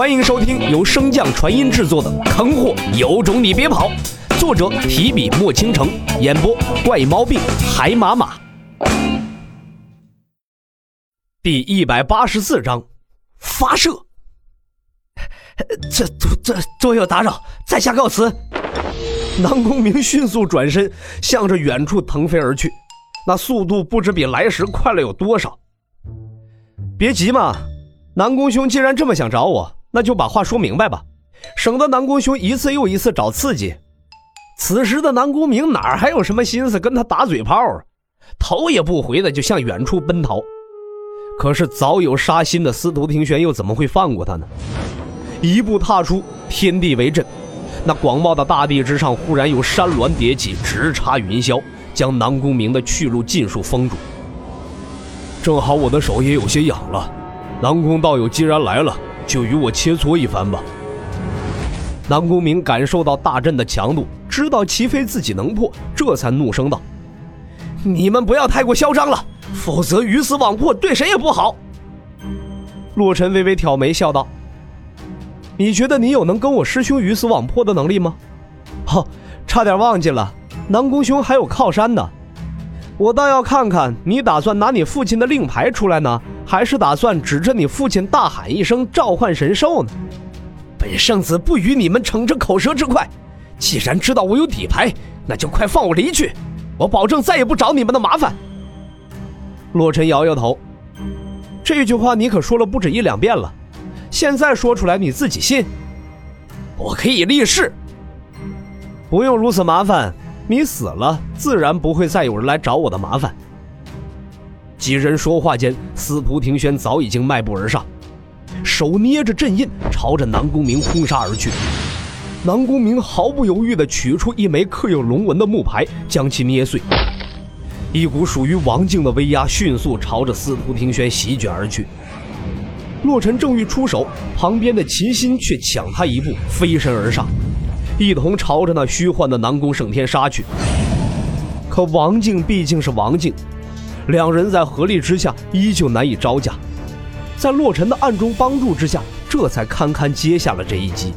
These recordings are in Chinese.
欢迎收听由升降传音制作的《坑货有种你别跑》，作者提笔墨倾城，演播怪毛病海马马。第一百八十四章，发射。这多这多有打扰，在下告辞。南宫明迅速转身，向着远处腾飞而去，那速度不知比来时快了有多少。别急嘛，南宫兄既然这么想找我，那就把话说明白吧，省得南宫兄一次又一次找刺激。此时的南宫明哪还有什么心思跟他打嘴炮啊？头也不回的就向远处奔逃。可是早有杀心的司徒庭轩又怎么会放过他呢？一步踏出，天地为震。那广袤的大地之上，忽然有山峦叠起，直插云霄，将南宫明的去路尽数封住。正好我的手也有些痒了，南宫道友既然来了，就与我切磋一番吧。南宫明感受到大阵的强度，知道齐飞自己能破，这才怒声道：“你们不要太过嚣张了，否则鱼死网破，对谁也不好。”洛尘微微挑眉，笑道。你觉得你有能跟我师兄鱼死网破的能力吗？哦，差点忘记了，南宫兄还有靠山呢。我倒要看看你打算拿你父亲的令牌出来呢，还是打算指着你父亲大喊一声召唤神兽呢？本圣子不与你们逞这口舌之快，既然知道我有底牌，那就快放我离去，我保证再也不找你们的麻烦。洛尘摇摇头，这句话你可说了不止一两遍了。现在说出来你自己信？我可以立誓。不用如此麻烦，你死了，自然不会再有人来找我的麻烦。几人说话间，司徒庭轩早已经迈步而上，手捏着阵印，朝着南宫明轰杀而去。南宫明毫不犹豫地取出一枚刻有龙纹的木牌，将其捏碎。一股属于王静的威压迅速朝着司徒庭轩席卷而去。洛尘正欲出手，旁边的秦心却抢他一步，飞身而上，一同朝着那虚幻的南宫圣天杀去。可王静毕竟是王静，两人在合力之下依旧难以招架，在洛尘的暗中帮助之下，这才堪堪接下了这一击。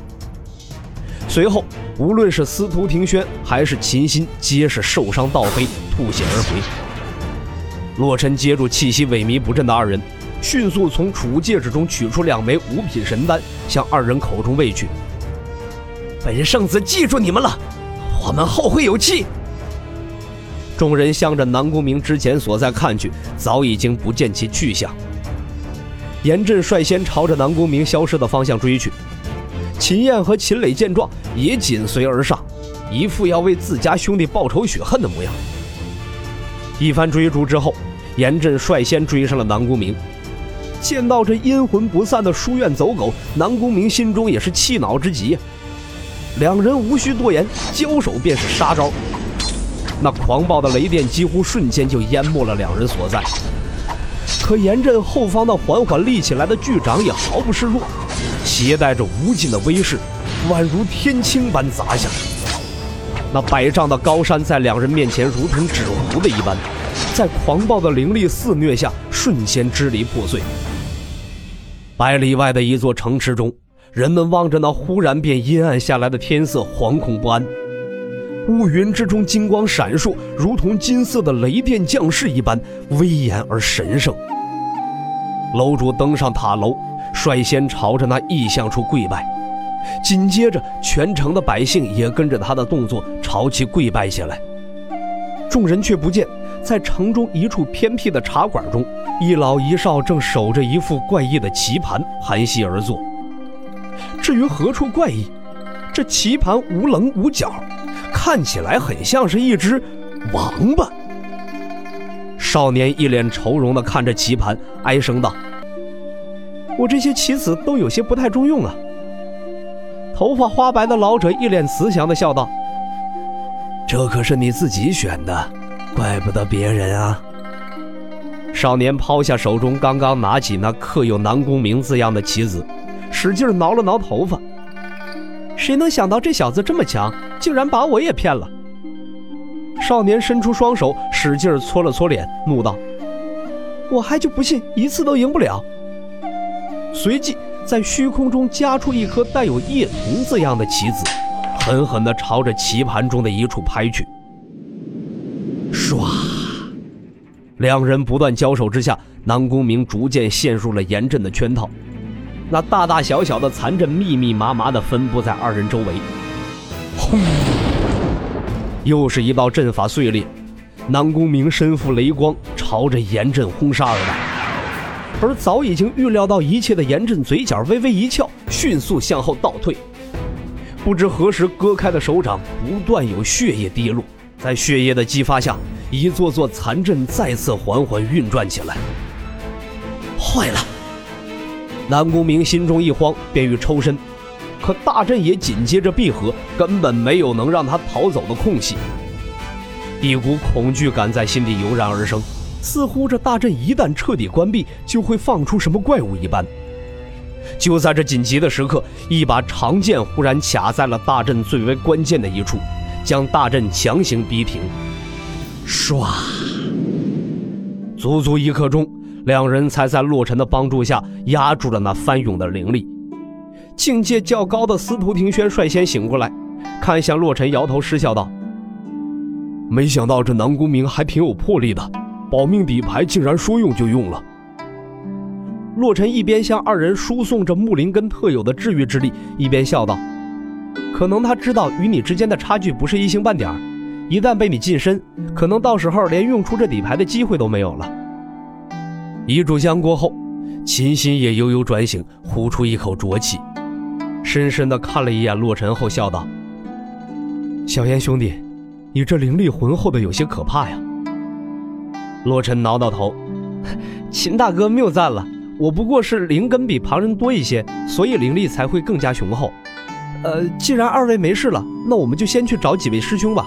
随后，无论是司徒庭轩还是秦心，皆是受伤倒飞，吐血而回。洛尘接住气息萎靡不振的二人。迅速从储物戒指中取出两枚五品神丹，向二人口中喂去。本圣子记住你们了，我们后会有期。众人向着南宫明之前所在看去，早已经不见其去向。严震率先朝着南宫明消失的方向追去，秦燕和秦磊见状也紧随而上，一副要为自家兄弟报仇雪恨的模样。一番追逐之后，严震率先追上了南宫明。见到这阴魂不散的书院走狗，南宫明心中也是气恼之极。两人无需多言，交手便是杀招。那狂暴的雷电几乎瞬间就淹没了两人所在。可严阵后方那缓缓立起来的巨掌也毫不示弱，携带着无尽的威势，宛如天倾般砸下。那百丈的高山在两人面前如同纸糊的一般，在狂暴的灵力肆虐下，瞬间支离破碎。百里外的一座城池中，人们望着那忽然变阴暗下来的天色，惶恐不安。乌云之中，金光闪烁，如同金色的雷电降世一般，威严而神圣。楼主登上塔楼，率先朝着那异象处跪拜，紧接着，全城的百姓也跟着他的动作朝其跪拜下来。众人却不见。在城中一处偏僻的茶馆中，一老一少正守着一副怪异的棋盘盘膝而坐。至于何处怪异，这棋盘无棱无角，看起来很像是一只王八。少年一脸愁容地看着棋盘，哀声道：“我这些棋子都有些不太中用啊。”头发花白的老者一脸慈祥地笑道：“这可是你自己选的。”怪不得别人啊！少年抛下手中刚刚拿起那刻有南宫明字样的棋子，使劲挠了挠头发。谁能想到这小子这么强，竟然把我也骗了？少年伸出双手，使劲搓了搓脸，怒道：“我还就不信一次都赢不了！”随即在虚空中夹出一颗带有叶童字样的棋子，狠狠地朝着棋盘中的一处拍去。唰！两人不断交手之下，南宫明逐渐陷入了严阵的圈套。那大大小小的残阵密密麻麻地分布在二人周围。轰！又是一道阵法碎裂，南宫明身负雷光，朝着严阵轰杀而来。而早已经预料到一切的严阵，嘴角微微一翘，迅速向后倒退。不知何时割开的手掌不断有血液滴落，在血液的激发下，一座座残阵再次缓缓运转起来。坏了！南宫明心中一慌，便欲抽身。可大阵也紧接着闭合，根本没有能让他逃走的空隙。一股恐惧感在心底油然而生，似乎这大阵一旦彻底关闭，就会放出什么怪物一般。就在这紧急的时刻，一把长剑忽然卡在了大阵最为关键的一处，将大阵强行逼平。唰！足足一刻钟，两人才在洛尘的帮助下压住了那翻涌的灵力。境界较高的司徒庭轩率先醒过来，看向洛尘，摇头失笑道：“没想到这南宫明还挺有魄力的，保命底牌竟然说用就用了。”洛尘一边向二人输送着木灵根特有的治愈之力，一边笑道：“可能他知道与你之间的差距不是一星半点儿一旦被你近身，可能到时候连用出这底牌的机会都没有了。”一炷香过后，秦心也悠悠转醒，呼出一口浊气。深深地看了一眼洛尘后，笑道：“小严兄弟，你这灵力浑厚的有些可怕呀。”洛尘挠挠头：“秦大哥谬赞了，我不过是灵根比旁人多一些，所以灵力才会更加雄厚。呃，既然二位没事了，那我们就先去找几位师兄吧。”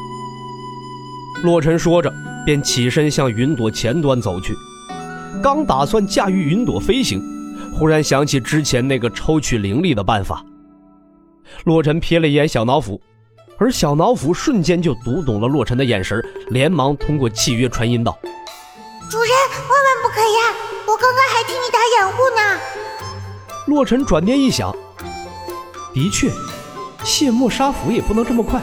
洛尘说着，便起身向云朵前端走去，刚打算驾驭云朵飞行，忽然想起之前那个抽取灵力的办法。洛尘瞥了一眼小脑斧，而小脑斧瞬间就读懂了洛尘的眼神，连忙通过契约传音道：“主人，万万不可呀！我刚刚还替你打掩护呢。”洛尘转念一想，的确，卸磨杀斧也不能这么快。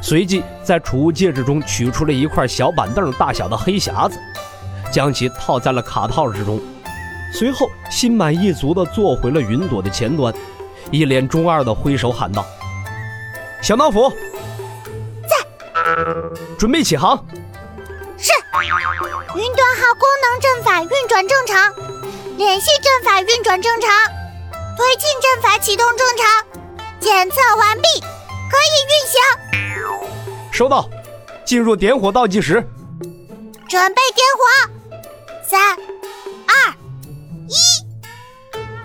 随即在储物戒指中取出了一块小板凳大小的黑匣子，将其套在了卡套之中，随后心满意足地坐回了云朵的前端。一脸中二的挥手喊道：“小脑斧，在，准备起航。”是。云端号功能阵法运转正常，联系阵法运转正常，推进阵法启动正常，检测完毕，可以运行。收到，进入点火倒计时。准备点火，三。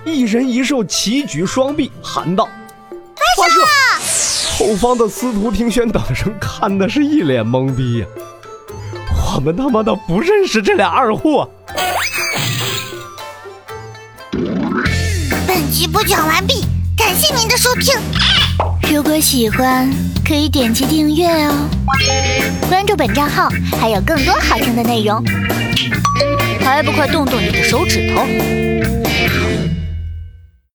一人一兽齐举双臂，喊道：“发射！”后方的司徒听轩等人看的是一脸懵逼呀！我们他妈的不认识这俩二货！本集播讲完毕，感谢您的收听。如果喜欢，可以点击订阅哦，关注本账号还有更多好听的内容。还不快动动你的手指头！